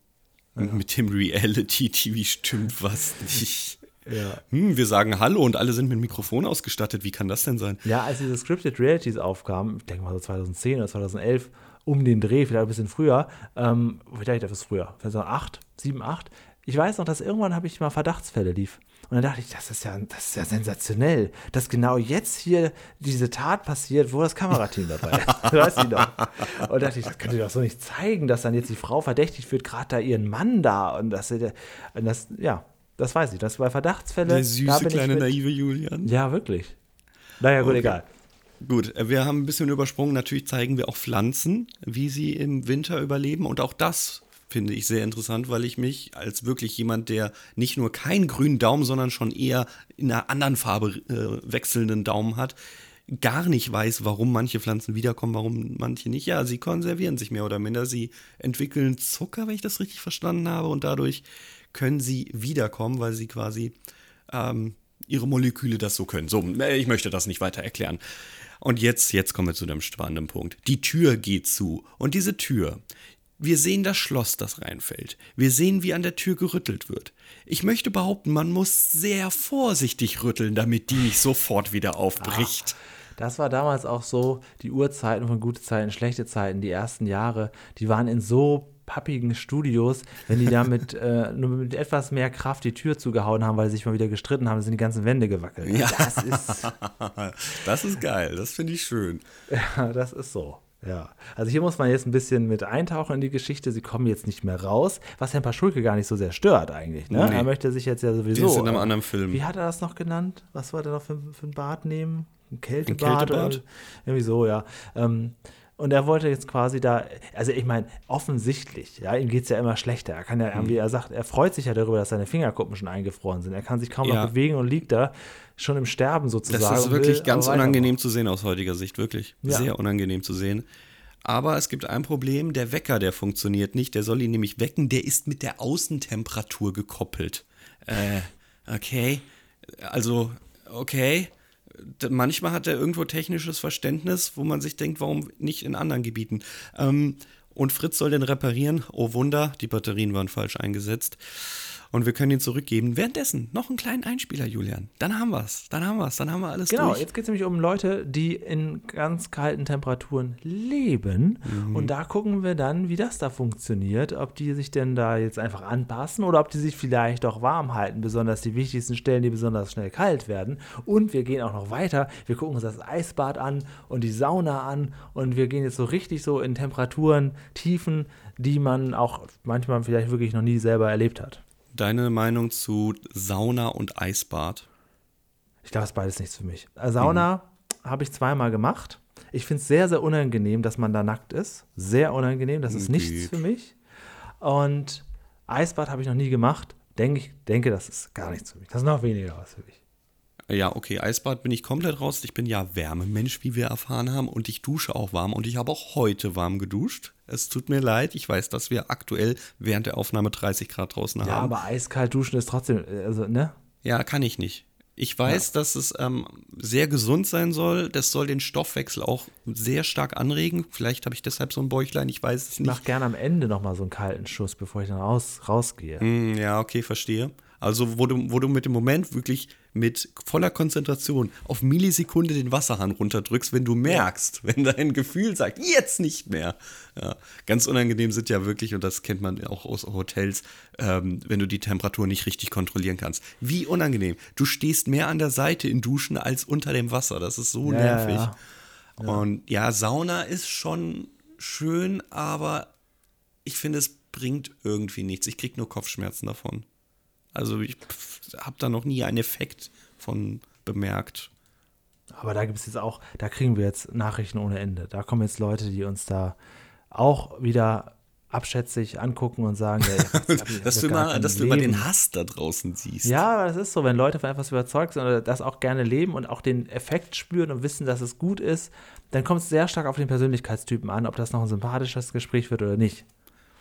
Ja. Mit dem Reality-TV stimmt was nicht. Ja. Hm, wir sagen Hallo und alle sind mit Mikrofon ausgestattet. Wie kann das denn sein? Ja, als diese Scripted Realities aufkamen, ich denke mal so 2010 oder 2011, um den Dreh, vielleicht ein bisschen früher, ähm, vielleicht etwas früher, vielleicht so acht, sieben, acht. Ich weiß noch, dass irgendwann habe ich mal Verdachtsfälle lief. Und dann dachte ich, das ist ja, das ist ja sensationell, dass genau jetzt hier diese Tat passiert, wo das Kamerateam dabei ist. weißt du noch? Und dachte ich, das könnt ihr doch so nicht zeigen, dass dann jetzt die Frau verdächtigt wird, gerade da ihren Mann da. Und das, und das, ja, das weiß ich. Das war Verdachtsfälle. Der süße kleine naive Julian. Ja, wirklich. Naja, gut, okay. egal. Gut, äh, wir haben ein bisschen übersprungen. Natürlich zeigen wir auch Pflanzen, wie sie im Winter überleben. Und auch das finde ich sehr interessant, weil ich mich als wirklich jemand, der nicht nur keinen grünen Daumen, sondern schon eher in einer anderen Farbe äh, wechselnden Daumen hat, gar nicht weiß, warum manche Pflanzen wiederkommen, warum manche nicht. Ja, sie konservieren sich mehr oder minder. Sie entwickeln Zucker, wenn ich das richtig verstanden habe, und dadurch können sie wiederkommen, weil sie quasi ähm, ihre Moleküle das so können. So, äh, ich möchte das nicht weiter erklären. Und jetzt, jetzt kommen wir zu dem spannenden Punkt. Die Tür geht zu. Und diese Tür, wir sehen das Schloss, das reinfällt. Wir sehen, wie an der Tür gerüttelt wird. Ich möchte behaupten, man muss sehr vorsichtig rütteln, damit die nicht sofort wieder aufbricht. Ach, das war damals auch so, die Urzeiten von gute Zeiten, schlechte Zeiten, die ersten Jahre, die waren in so pappigen Studios, wenn die da mit, äh, nur mit etwas mehr Kraft die Tür zugehauen haben, weil sie sich mal wieder gestritten haben, sind die ganzen Wände gewackelt. Ja. Das ist. das ist geil, das finde ich schön. Ja, das ist so. Ja, also hier muss man jetzt ein bisschen mit eintauchen in die Geschichte. Sie kommen jetzt nicht mehr raus, was Herrn Paschulke gar nicht so sehr stört eigentlich. Ne? Nee. Er möchte sich jetzt ja sowieso. Das ist in einem anderen Film. Wie hat er das noch genannt? Was wollte er noch für, für ein Bad nehmen? Ein Kältebad? Ein Kältebad? Irgendwie so, ja. Ähm, und er wollte jetzt quasi da, also ich meine, offensichtlich, ja, ihm geht es ja immer schlechter. Er kann ja irgendwie, mhm. er sagt, er freut sich ja darüber, dass seine Fingerkuppen schon eingefroren sind. Er kann sich kaum ja. noch bewegen und liegt da schon im Sterben sozusagen. Das ist wirklich ganz unangenehm zu sehen aus heutiger Sicht, wirklich. Ja. Sehr unangenehm zu sehen. Aber es gibt ein Problem, der Wecker, der funktioniert nicht. Der soll ihn nämlich wecken, der ist mit der Außentemperatur gekoppelt. Äh, okay. Also, okay manchmal hat er irgendwo technisches Verständnis, wo man sich denkt, warum nicht in anderen Gebieten. Ähm, und Fritz soll den reparieren. Oh Wunder, die Batterien waren falsch eingesetzt. Und wir können ihn zurückgeben. Währenddessen noch einen kleinen Einspieler, Julian. Dann haben wir es. Dann haben wir es. Dann haben wir alles Genau, durch. jetzt geht es nämlich um Leute, die in ganz kalten Temperaturen leben. Mhm. Und da gucken wir dann, wie das da funktioniert. Ob die sich denn da jetzt einfach anpassen oder ob die sich vielleicht auch warm halten. Besonders die wichtigsten Stellen, die besonders schnell kalt werden. Und wir gehen auch noch weiter. Wir gucken uns das Eisbad an und die Sauna an. Und wir gehen jetzt so richtig so in Temperaturen, Tiefen, die man auch manchmal vielleicht wirklich noch nie selber erlebt hat. Deine Meinung zu Sauna und Eisbad? Ich glaube, es ist beides nichts für mich. Äh, Sauna habe ich zweimal gemacht. Ich finde es sehr, sehr unangenehm, dass man da nackt ist. Sehr unangenehm. Das ist nichts Geht. für mich. Und Eisbad habe ich noch nie gemacht. Denke ich denke, das ist gar nichts für mich. Das ist noch weniger was für mich. Ja, okay, Eisbad bin ich komplett raus. Ich bin ja Wärmemensch, wie wir erfahren haben. Und ich dusche auch warm. Und ich habe auch heute warm geduscht. Es tut mir leid. Ich weiß, dass wir aktuell während der Aufnahme 30 Grad draußen Ja, haben. aber eiskalt duschen ist trotzdem, also, ne? Ja, kann ich nicht. Ich weiß, dass es ähm, sehr gesund sein soll. Das soll den Stoffwechsel auch sehr stark anregen. Vielleicht habe ich deshalb so ein Bäuchlein, ich weiß es Ich nicht. mache gerne am Ende nochmal so einen kalten Schuss, bevor ich dann raus, rausgehe. Hm, ja, okay, verstehe. Also, wo du, wo du mit dem Moment wirklich mit voller Konzentration auf Millisekunde den Wasserhahn runterdrückst, wenn du merkst, wenn dein Gefühl sagt, jetzt nicht mehr. Ja, ganz unangenehm sind ja wirklich, und das kennt man auch aus Hotels, ähm, wenn du die Temperatur nicht richtig kontrollieren kannst. Wie unangenehm. Du stehst mehr an der Seite in Duschen als unter dem Wasser. Das ist so Ja, nervig. ja, Und ja, Sauna ist schon schön, aber ich finde, es bringt irgendwie nichts. Ich kriege nur Kopfschmerzen davon. Also ich habe da noch nie einen Effekt von bemerkt. Aber da gibt es jetzt auch, da kriegen wir jetzt Nachrichten ohne Ende. Da kommen jetzt Leute, die uns da auch wieder abschätzig angucken und sagen, ja, ich hab- ich hab dass du, immer, dass du immer den Hass da draußen siehst. Ja, das ist so, wenn Leute von etwas überzeugt sind oder das auch gerne leben und auch den Effekt spüren und wissen, dass es gut ist, dann kommt es sehr stark auf den Persönlichkeitstypen an, ob das noch ein sympathisches Gespräch wird oder nicht.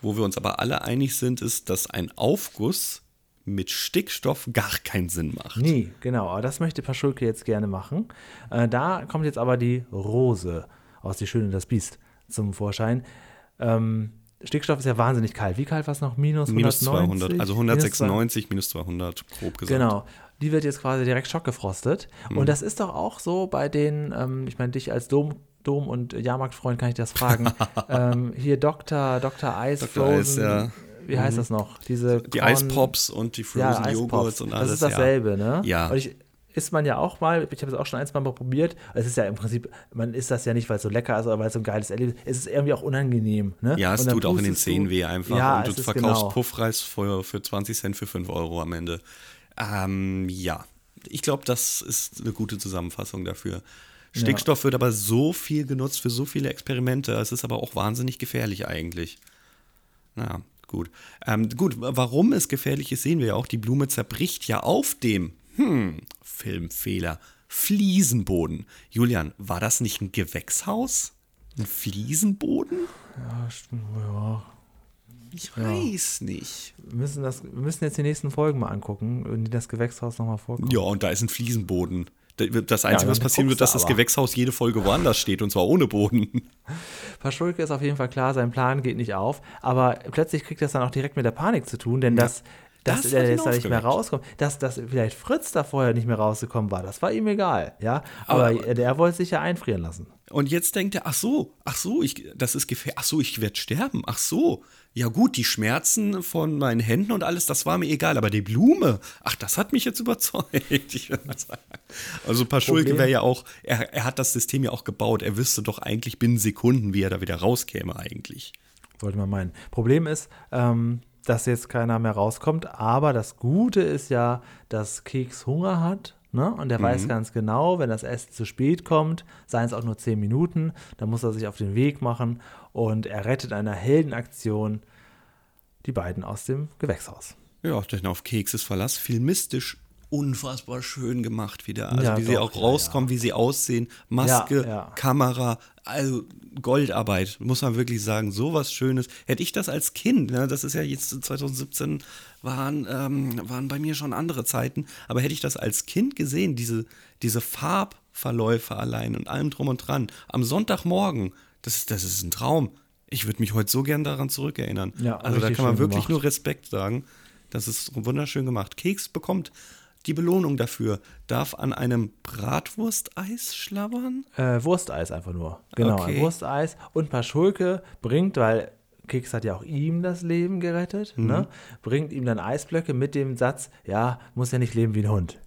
Wo wir uns aber alle einig sind, ist, dass ein Aufguss mit Stickstoff gar keinen Sinn macht. Nie, genau. Aber das möchte Paschulke jetzt gerne machen. Äh, da kommt jetzt aber die Rose aus Die Schöne und das Biest zum Vorschein. Ähm, Stickstoff ist ja wahnsinnig kalt. Wie kalt war es noch? Minus 190? Minus 200, also Minus 196, minus 200, grob gesagt. Genau. Die wird jetzt quasi direkt schockgefrostet. Mhm. Und das ist doch auch so bei den, ähm, ich meine, dich als Dom, Dom- und Jahrmarktfreund kann ich das fragen. ähm, hier Dr. Dr. Eis, Dr. Eis, Frozen, ja. Mhm. wie heißt das noch? Diese Die Korn- Eispops und die ja, Frozen Eispops. Joghurts und alles. Das ist dasselbe, ne? Ja. Und ich, isst man ja auch mal, ich habe es auch schon ein, zwei Mal probiert. Es ist ja im Prinzip, man isst das ja nicht, weil es so lecker ist oder weil es so ein geiles Erlebnis ist. Es ist irgendwie auch unangenehm. Ne? Ja, es Und dann tut auch in den Zähnen weh einfach. Ja, und du verkaufst genau. Puffreis für, für 20 Cent für 5 Euro am Ende. Ähm, ja, ich glaube, das ist eine gute Zusammenfassung dafür. Stickstoff wird aber so viel genutzt für so viele Experimente. Es ist aber auch wahnsinnig gefährlich eigentlich. Na, gut. Ähm, gut, warum es gefährlich ist, sehen wir ja auch. Die Blume zerbricht ja auf dem, hm, Filmfehler, Fliesenboden. Julian, war das nicht ein Gewächshaus? Ein Fliesenboden? Ja, stimmt, ja. Ich weiß nicht. Wir müssen, das, wir müssen jetzt die nächsten Folgen mal angucken, in die das Gewächshaus nochmal vorkommt. Ja, und da ist ein Fliesenboden. Das Einzige, dann was passieren wird, dass das aber. Gewächshaus jede Folge woanders steht und zwar ohne Boden. Paschulke ist auf jeden Fall klar, sein Plan geht nicht auf, aber plötzlich kriegt das dann auch direkt mit der Panik zu tun, denn das, dass Das er jetzt da nicht mehr rauskommt, dass, dass vielleicht Fritz da vorher nicht mehr rausgekommen war, das war ihm egal, ja. Aber, Aber- der wollte sich ja einfrieren lassen. Und jetzt denkt er, ach so, ach so, ich, das ist gefährlich, ach so, ich werde sterben, ach so. Ja gut, die Schmerzen von meinen Händen und alles, das war mir egal, aber die Blume, ach, das hat mich jetzt überzeugt. Ich würd mal sagen. also Paschulke wäre ja auch, er, er hat das System ja auch gebaut, er wüsste doch eigentlich binnen Sekunden, wie er da wieder rauskäme eigentlich. Sollte man meinen. Problem ist, ähm, dass jetzt keiner mehr rauskommt, aber das Gute ist ja, dass Keks Hunger hat. Ne? Und der weiß ganz genau, wenn das Essen zu spät kommt, seien es auch nur 10 Minuten, dann muss er sich auf den Weg machen und er rettet in einer Heldenaktion die beiden aus dem Gewächshaus. Ja, denn auf Kekses Verlass, filmistisch unfassbar schön gemacht wieder. Also Ja, wie sie doch, auch ja, rauskommen, wie sie aussehen, Maske, Ja, ja. Kamera, also Goldarbeit, muss man wirklich sagen, sowas Schönes. Hätte ich das als Kind, ne, das ist ja jetzt 2017, waren, ähm, waren bei mir schon andere Zeiten, aber hätte ich das als Kind gesehen, diese, diese Farbverläufe allein und allem drum und dran, am Sonntagmorgen, das, ist- das ist ein Traum. Ich würde mich heute so gern daran zurückerinnern. Ja, also da kann man wirklich gemacht. nur Respekt sagen. Das ist wunderschön gemacht. Keks bekommt die Belohnung dafür, darf an einem Bratwursteis schlabbern. Äh, Wursteis einfach nur. Genau, Okay. ein Wursteis. Und Paschulke bringt, weil Keks hat ja auch ihm das Leben gerettet, Mhm. ne? bringt ihm dann Eisblöcke mit dem Satz, ja, muss ja nicht leben wie ein Hund.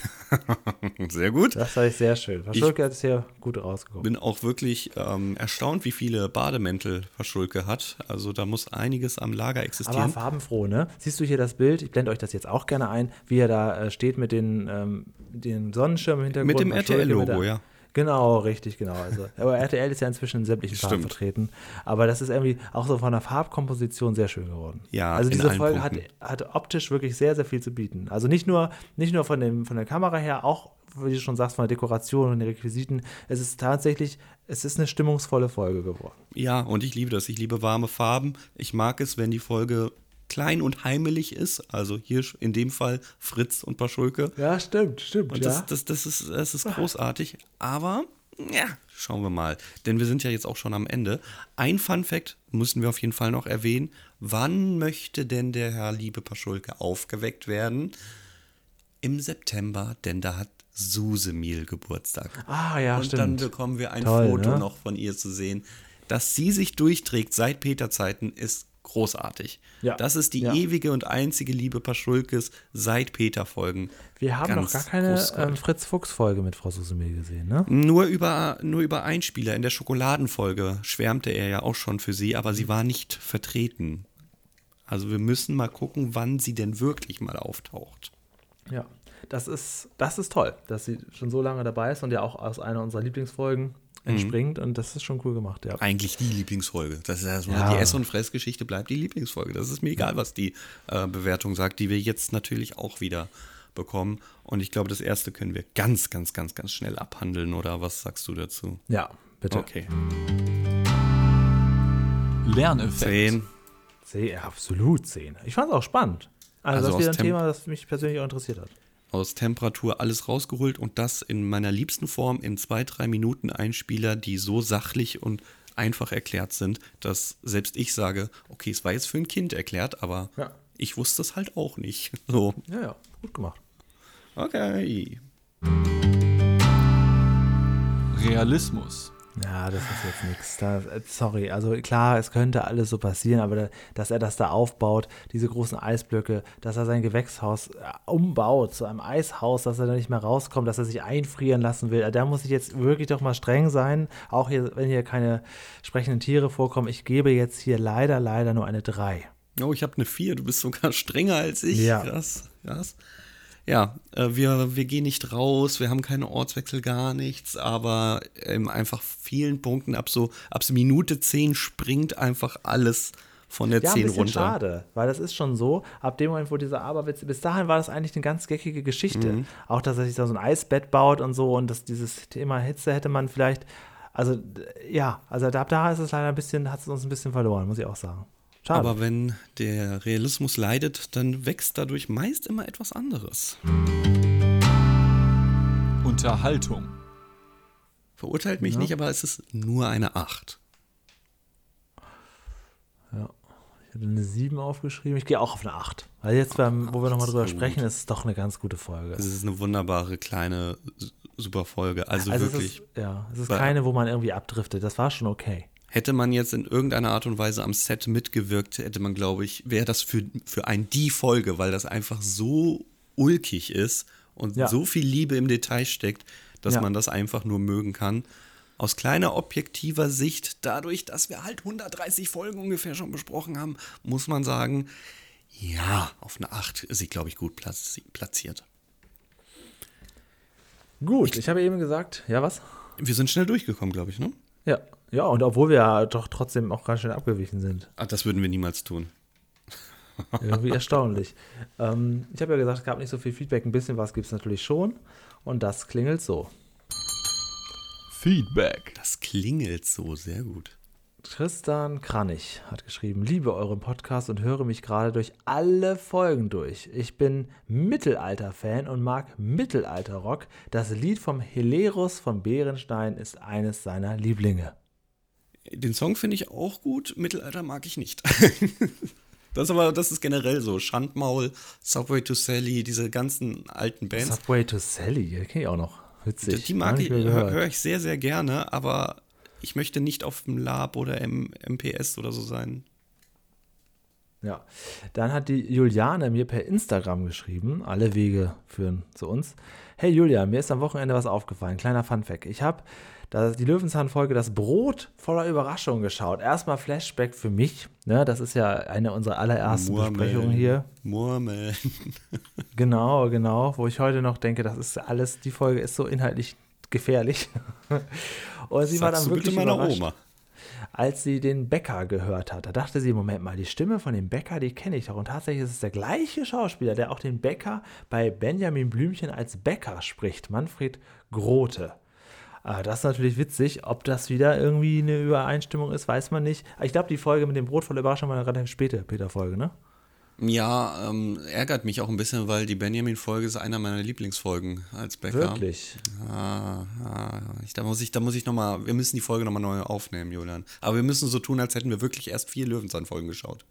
Sehr gut. Das fand ich sehr schön. Paschulke hat es hier gut rausgekommen. Bin auch wirklich ähm, erstaunt, wie viele Bademäntel Verschulke hat. Also da muss einiges am Lager Aber existieren. farbenfroh, ne? Siehst du hier das Bild? Ich blende euch das jetzt auch gerne ein, wie er da äh, steht mit den, ähm, den Sonnenschirm im Hintergrund. Mit dem RTL-Logo, ja. Genau, richtig, genau. Also, aber RTL ist ja inzwischen in sämtlichen Farben Stimmt. vertreten. Aber das ist irgendwie auch so von der Farbkomposition sehr schön geworden. Ja, also diese Folge hat, hat optisch wirklich sehr, sehr viel zu bieten. Also nicht nur, nicht nur von, dem, von der Kamera her, auch, wie du schon sagst, von der Dekoration und den Requisiten. Es ist tatsächlich, es ist eine stimmungsvolle Folge geworden. Ja, und ich liebe das. Ich liebe warme Farben. Ich mag es, wenn die Folge klein und heimelig ist. Also hier in dem Fall Fritz und Paschulke. Ja, stimmt, stimmt. Und das, das, das, ist, das ist großartig. Aber, ja, schauen wir mal. Denn wir sind ja jetzt auch schon am Ende. Ein Fun Fact müssen wir auf jeden Fall noch erwähnen. Wann möchte denn der Herr Liebe Paschulke aufgeweckt werden? Im September, denn da hat Susemil Geburtstag. ah, ja, Und stimmt. dann bekommen wir ein Toll, Foto ne? noch von ihr zu sehen. Dass sie sich durchträgt seit Peter-Zeiten ist großartig. Ja. Das ist die Ja. ewige und einzige Liebe Paschulkes seit Peter-Folgen. Wir haben Ganz noch gar keine ähm, Fritz-Fuchs-Folge mit Frau Susemil gesehen, ne? Nur über, nur über Einspieler. In der Schokoladenfolge schwärmte er ja auch schon für sie, aber sie war nicht vertreten. Also wir müssen mal gucken, wann sie denn wirklich mal auftaucht. Ja, das ist, das ist toll, dass sie schon so lange dabei ist und ja auch aus einer unserer Lieblingsfolgen entspringt und das ist schon cool gemacht, ja. Eigentlich die Lieblingsfolge. Das ist erstmal Ja. die Ess- und Fressgeschichte bleibt die Lieblingsfolge. Das ist mir egal, was die äh, Bewertung sagt, die wir jetzt natürlich auch wieder bekommen. Und ich glaube, das erste können wir ganz, ganz, ganz, ganz schnell abhandeln. Oder was sagst du dazu? Ja, bitte. Okay. Lerneffekt. Zehn. Zehn, ja, absolut 10. Ich fand es auch spannend. Also, Also das ist wieder ein Tem- Thema, das mich persönlich auch interessiert hat. Aus Temperatur alles rausgeholt und das in meiner liebsten Form in zwei, drei Minuten Einspieler, die so sachlich und einfach erklärt sind, dass selbst ich sage, okay, es war jetzt für ein Kind erklärt, aber Ja. ich wusste es halt auch nicht. So, Ja, ja, gut gemacht. okay. Realismus. Ja, das ist jetzt nichts. Da, sorry, also klar, es könnte alles so passieren, aber da, dass er das da aufbaut, diese großen Eisblöcke, dass er sein Gewächshaus äh, umbaut zu einem Eishaus, dass er da nicht mehr rauskommt, dass er sich einfrieren lassen will, da muss ich jetzt wirklich doch mal streng sein. Auch hier, wenn hier keine sprechenden Tiere vorkommen. Ich gebe jetzt hier leider, leider nur eine 3. Oh, ich habe eine 4, du bist sogar strenger als ich. Ja. Krass, krass. Ja, äh, wir, wir gehen nicht raus, wir haben keine Ortswechsel, gar nichts, aber ähm, einfach vielen Punkten ab so, ab so Minute 10 springt einfach alles von der Ja, ein 10 bisschen runter. schade, weil das ist schon so, ab dem Moment, wo dieser Aberwitz, bis dahin war das eigentlich eine ganz geckige Geschichte. Mhm. Auch, dass er sich da so ein Eisbett baut und so und dass dieses Thema Hitze hätte man vielleicht, also ja, also ab da ist es leider ein bisschen, hat es uns ein bisschen verloren, muss ich auch sagen. Schade. Aber wenn der Realismus leidet, dann wächst dadurch meist immer etwas anderes. Unterhaltung. Verurteilt mich Ja. nicht, aber es ist nur eine 8. ja. Ich hatte eine 7 aufgeschrieben, ich gehe auch auf eine 8. Weil jetzt, beim, wo wir nochmal drüber sprechen, ist es doch eine ganz gute Folge. Es ist eine wunderbare, kleine, super Folge. Also, Also es wirklich. ist, ja, es ist keine, wo man irgendwie abdriftet, das war schon okay. Hätte man jetzt in irgendeiner Art und Weise am Set mitgewirkt, hätte man, glaube ich, wäre das für, für ein die Folge, weil das einfach so ulkig ist und Ja. so viel Liebe im Detail steckt, dass Ja. man das einfach nur mögen kann. Aus kleiner objektiver Sicht, dadurch, dass wir halt 130 Folgen ungefähr schon besprochen haben, muss man sagen, ja, auf eine 8 ist sie, glaube ich, gut platzi- platziert. Gut, ich habe eben gesagt, ja was? Wir sind schnell durchgekommen, glaube ich, ne? Ja, ja, und obwohl wir ja doch trotzdem auch ganz schön abgewichen sind. Ah, das würden wir niemals tun. Irgendwie erstaunlich. Ähm, ich habe ja gesagt, es gab nicht so viel Feedback. Ein bisschen was gibt es natürlich schon. Und das klingelt so. Feedback. Das klingelt so sehr gut. Tristan Kranich hat geschrieben, liebe euren Podcast und höre mich gerade durch alle Folgen durch. Ich bin Mittelalter-Fan und mag Mittelalter-Rock. Das Lied vom Helerus von Bärenstein ist eines seiner Lieblinge. Den Song finde ich auch gut, Mittelalter mag ich nicht. Das ist aber, das ist generell so. Schandmaul, Subway to Sally, diese ganzen alten Bands. Subway to Sally, die kenne ich auch noch. Witzig. Die, die mag ich, höre hör ich sehr, sehr gerne, aber ich möchte nicht auf dem Lab oder im MPS oder so sein. Ja, dann hat die Juliane mir per Instagram geschrieben, alle Wege führen zu uns. Hey Julia, mir ist am Wochenende was aufgefallen, kleiner Funfact. Ich habe die Löwenzahn-Folge Das Brot voller Überraschung geschaut. Erstmal Flashback für mich, ne? das ist ja eine unserer allerersten Murmeln, Besprechungen hier. Murmeln. genau, genau, wo ich heute noch denke, das ist alles, die Folge ist so inhaltlich gefährlich. Und sie Sagst war dann wirklich meiner Oma als sie den Bäcker gehört hat. Da dachte sie, Moment mal, die Stimme von dem Bäcker, die kenne ich doch. Und tatsächlich ist es der gleiche Schauspieler, der auch den Bäcker bei Benjamin Blümchen als Bäcker spricht, Manfred Grote. Ah, das ist natürlich witzig. Ob das wieder irgendwie eine Übereinstimmung ist, weiß man nicht. Ich glaube, die Folge mit dem Brot voll Überraschung war eine relativ späte Peter-Folge, ne? Ja, ähm, ärgert mich auch ein bisschen, weil die Benjamin-Folge ist einer meiner Lieblingsfolgen als Bäcker. Wirklich? Ja, ja ich, da muss ich, da muss ich nochmal, wir müssen die Folge nochmal neu aufnehmen, Julian. Aber wir müssen so tun, als hätten wir wirklich erst vier Löwenzahn-Folgen geschaut.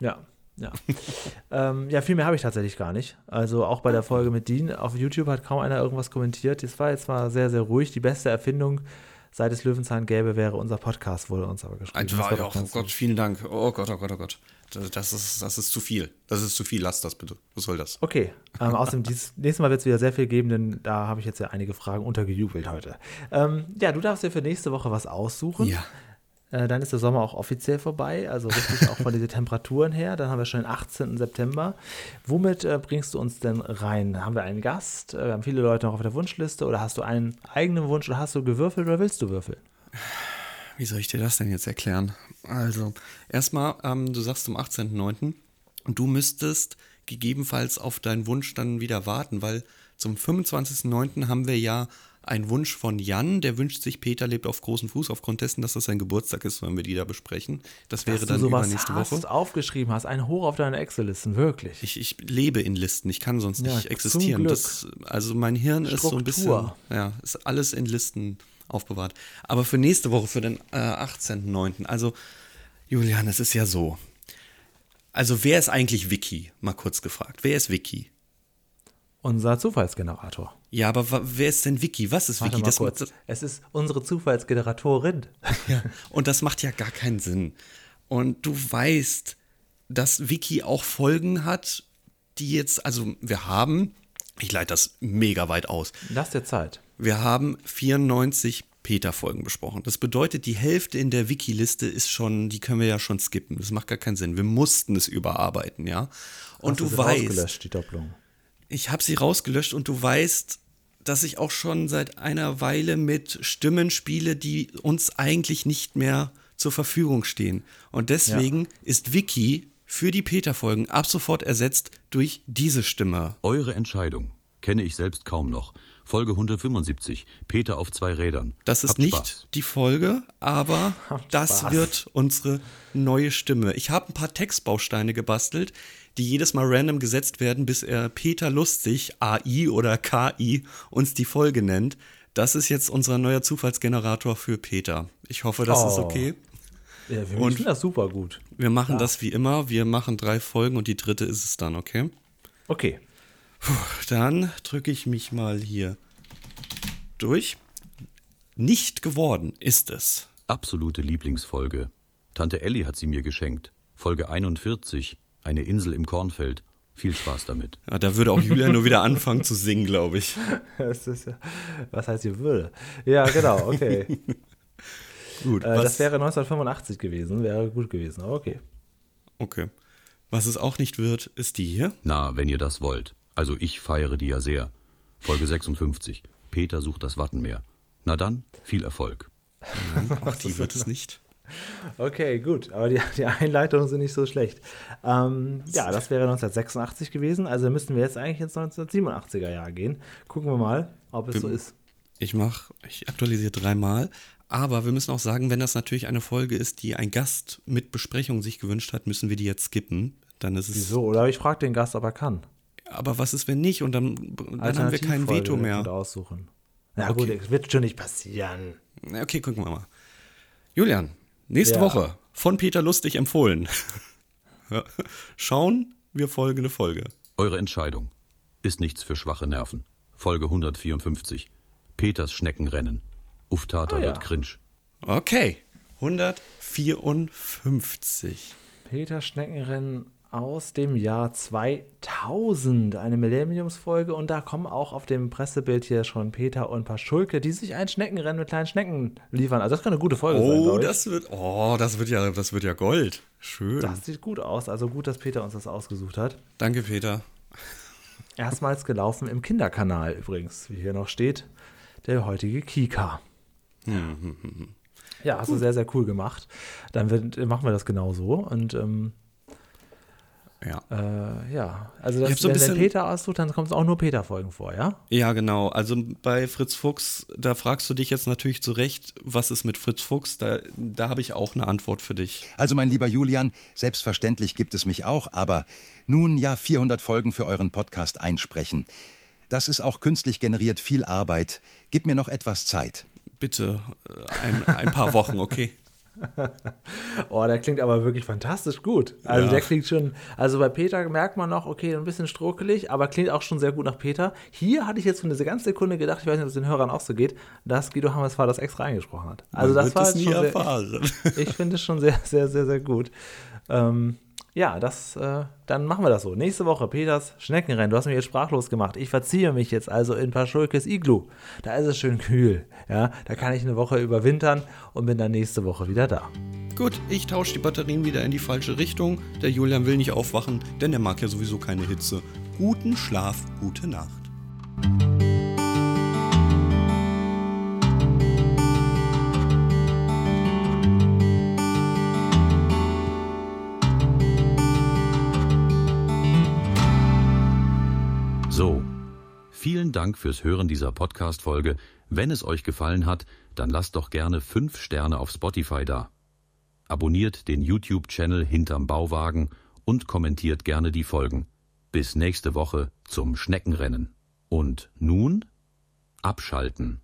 Ja, ja. ähm, ja, viel mehr habe ich tatsächlich gar nicht. Also auch bei der Folge mit Dean auf YouTube hat kaum einer irgendwas kommentiert. Es war jetzt mal sehr, sehr ruhig. Die beste Erfindung seit es Löwenzahn gäbe, wäre unser Podcast, wurde uns aber geschrieben. Das war ja auch, oh Gott, vielen Dank. Oh Gott, oh Gott, oh Gott. Das ist, das ist zu viel. Das ist zu viel. Lass das bitte. Was soll das? Okay. Ähm, außerdem, dieses nächste Mal wird es wieder sehr viel geben, denn da habe ich jetzt ja einige Fragen untergejubelt heute. Ähm, ja, du darfst dir für nächste Woche was aussuchen. Ja. Äh, dann ist der Sommer auch offiziell vorbei, also richtig auch von diesen Temperaturen her. Dann haben wir schon den 18. September. Womit äh, bringst du uns denn rein? Haben wir einen Gast? Äh, wir haben viele Leute noch auf der Wunschliste oder hast du einen eigenen Wunsch oder hast du gewürfelt oder willst du würfeln? Wie soll ich dir das denn jetzt erklären? Also, erstmal, ähm, du sagst zum 18.09. und du müsstest gegebenenfalls auf deinen Wunsch dann wieder warten, weil zum 25.09. haben wir ja einen Wunsch von Jan, der wünscht sich, Peter lebt auf großen Fuß, aufgrund dessen, dass das sein Geburtstag ist, wenn wir die da besprechen. Das wäre dass dann du sowas übernächste hast, Woche. aufgeschrieben hast, ein Hoch auf deine Excel-Listen, wirklich. Ich, ich lebe in Listen, ich kann sonst ja, nicht existieren. Das, also mein Hirn Struktur. ist so ein bisschen, ja, ist alles in Listen aufbewahrt. Aber für nächste Woche, für den äh, 18.09., also Julian, es ist ja so. Also wer ist eigentlich Vicky? Mal kurz gefragt. Wer ist Vicky? Unser Zufallsgenerator. Ja, aber wer ist denn Vicky? Was ist Warte Vicky? Das kurz. es ist unsere Zufallsgeneratorin. Ja, und das macht ja gar keinen Sinn. Und du weißt, dass Vicky auch Folgen hat, die jetzt, also wir haben, ich leite das mega weit aus. Lass dir Zeit. Wir haben 94 Peter-Folgen besprochen. Das bedeutet, die Hälfte in der Wiki-Liste ist schon, die können wir ja schon skippen. Das macht gar keinen Sinn. Wir mussten es überarbeiten, ja. Und Hast du weißt. Die Doppelung? Ich habe sie rausgelöscht und du weißt, dass ich auch schon seit einer Weile mit Stimmen spiele, die uns eigentlich nicht mehr zur Verfügung stehen. Und deswegen ja. ist Wiki für die Peter-Folgen ab sofort ersetzt durch diese Stimme. Eure Entscheidung kenne ich selbst kaum noch. Folge 175, Peter auf zwei Rädern. Das ist Habt nicht Spaß. die Folge, aber das Spaß. wird unsere neue Stimme. Ich habe ein paar Textbausteine gebastelt, die jedes Mal random gesetzt werden, bis er Peter Lustig, AI oder KI, uns die Folge nennt. Das ist jetzt unser neuer Zufallsgenerator für Peter. Ich hoffe, das oh. ist okay. Ja, wir und das super gut. Wir machen ja. das wie immer. Wir machen drei Folgen und die dritte ist es dann, okay? Okay. Puh, dann drücke ich mich mal hier durch. Nicht geworden ist es. Absolute Lieblingsfolge. Tante Elli hat sie mir geschenkt. Folge 41, eine Insel im Kornfeld. Viel Spaß damit. Ja, da würde auch Julia nur wieder anfangen zu singen, glaube ich. Das ist ja, was heißt sie würde? Ja, genau, okay. gut. Äh, das wäre 1985 gewesen, wäre gut gewesen, aber okay. Okay. Was es auch nicht wird, ist die hier. Na, wenn ihr das wollt. Also ich feiere die ja sehr. Folge 56. Peter sucht das Wattenmeer. Na dann, viel Erfolg. Ach, die wird es nicht. Okay, gut, aber die, die Einleitungen sind nicht so schlecht. Ähm, ja, das wäre 1986 gewesen, also müssten wir jetzt eigentlich ins 1987er Jahr gehen. Gucken wir mal, ob es wir, so ist. Ich mache, ich aktualisiere dreimal, aber wir müssen auch sagen, wenn das natürlich eine Folge ist, die ein Gast mit Besprechung sich gewünscht hat, müssen wir die jetzt skippen. Dann ist es. Wieso? Oder ich frage den Gast, ob er kann aber was ist, wenn nicht? Und dann, dann haben wir kein Veto mehr. Aussuchen. Na okay. gut, das wird schon nicht passieren. Okay, gucken wir mal. Julian, nächste ja. Woche von Peter Lustig empfohlen. Schauen wir folgende Folge. Eure Entscheidung. Ist nichts für schwache Nerven. Folge 154. Peters Schneckenrennen. Uftata Ah, ja. wird cringe. Okay. 154. Peter Schneckenrennen aus dem Jahr 2000, eine Millenniumsfolge und da kommen auch auf dem Pressebild hier schon Peter und Paschulke, die sich ein Schneckenrennen mit kleinen Schnecken liefern. Also das kann eine gute Folge sein. Oh, glaub ich. das wird, oh, das wird ja, das wird ja Gold. Schön. das sieht gut aus. Also gut, dass Peter uns das ausgesucht hat. Danke, Peter. Erstmals gelaufen im Kinderkanal übrigens, wie hier noch steht, der heutige Kika. Ja, hast du sehr, sehr cool gemacht. Dann wird, machen wir das genau so. Und ähm, Ja. äh, ja, also das, so ein wenn der bisschen- Peter aussucht, dann kommt es auch nur Peter-Folgen vor, ja? Ja, genau. Also bei Fritz Fuchs, da fragst du dich jetzt natürlich zu Recht, was ist mit Fritz Fuchs? Da, da habe ich auch eine Antwort für dich. Also mein lieber Julian, selbstverständlich gibt es mich auch, aber nun ja 400 Folgen für euren Podcast einsprechen. Das ist auch künstlich generiert viel Arbeit. Gib mir noch etwas Zeit. Bitte äh, ein, ein paar Wochen, okay? Oh, der klingt aber wirklich fantastisch gut. Also Ja. der klingt schon, also bei Peter merkt man noch, okay, ein bisschen struckelig, aber klingt auch schon sehr gut nach Peter. Hier hatte ich jetzt für eine ganz Sekunde gedacht, ich weiß nicht, ob es den Hörern auch so geht, dass Guido Hammersfahr das extra eingesprochen hat. Also Man das war es nie schon sehr, erfahren. ich finde es schon sehr, sehr, sehr, sehr gut. Ähm, ja, das, äh, dann machen wir das so. Nächste Woche, Peters Schneckenrennen. Du hast mich jetzt sprachlos gemacht. Ich verziehe mich jetzt also in Paschulkes Iglu. Da ist es schön kühl. Ja, da kann ich eine Woche überwintern und bin dann nächste Woche wieder da. Gut, ich tausche die Batterien wieder in die falsche Richtung. Der Julian will nicht aufwachen, denn er mag ja sowieso keine Hitze. Guten Schlaf, gute Nacht. Vielen Dank fürs Hören dieser Podcast-Folge. Wenn es euch gefallen hat, dann lasst doch gerne 5 Sterne auf Spotify da. Abonniert den YouTube-Channel Hinterm Bauwagen und kommentiert gerne die Folgen. Bis nächste Woche zum Schneckenrennen. Und nun abschalten.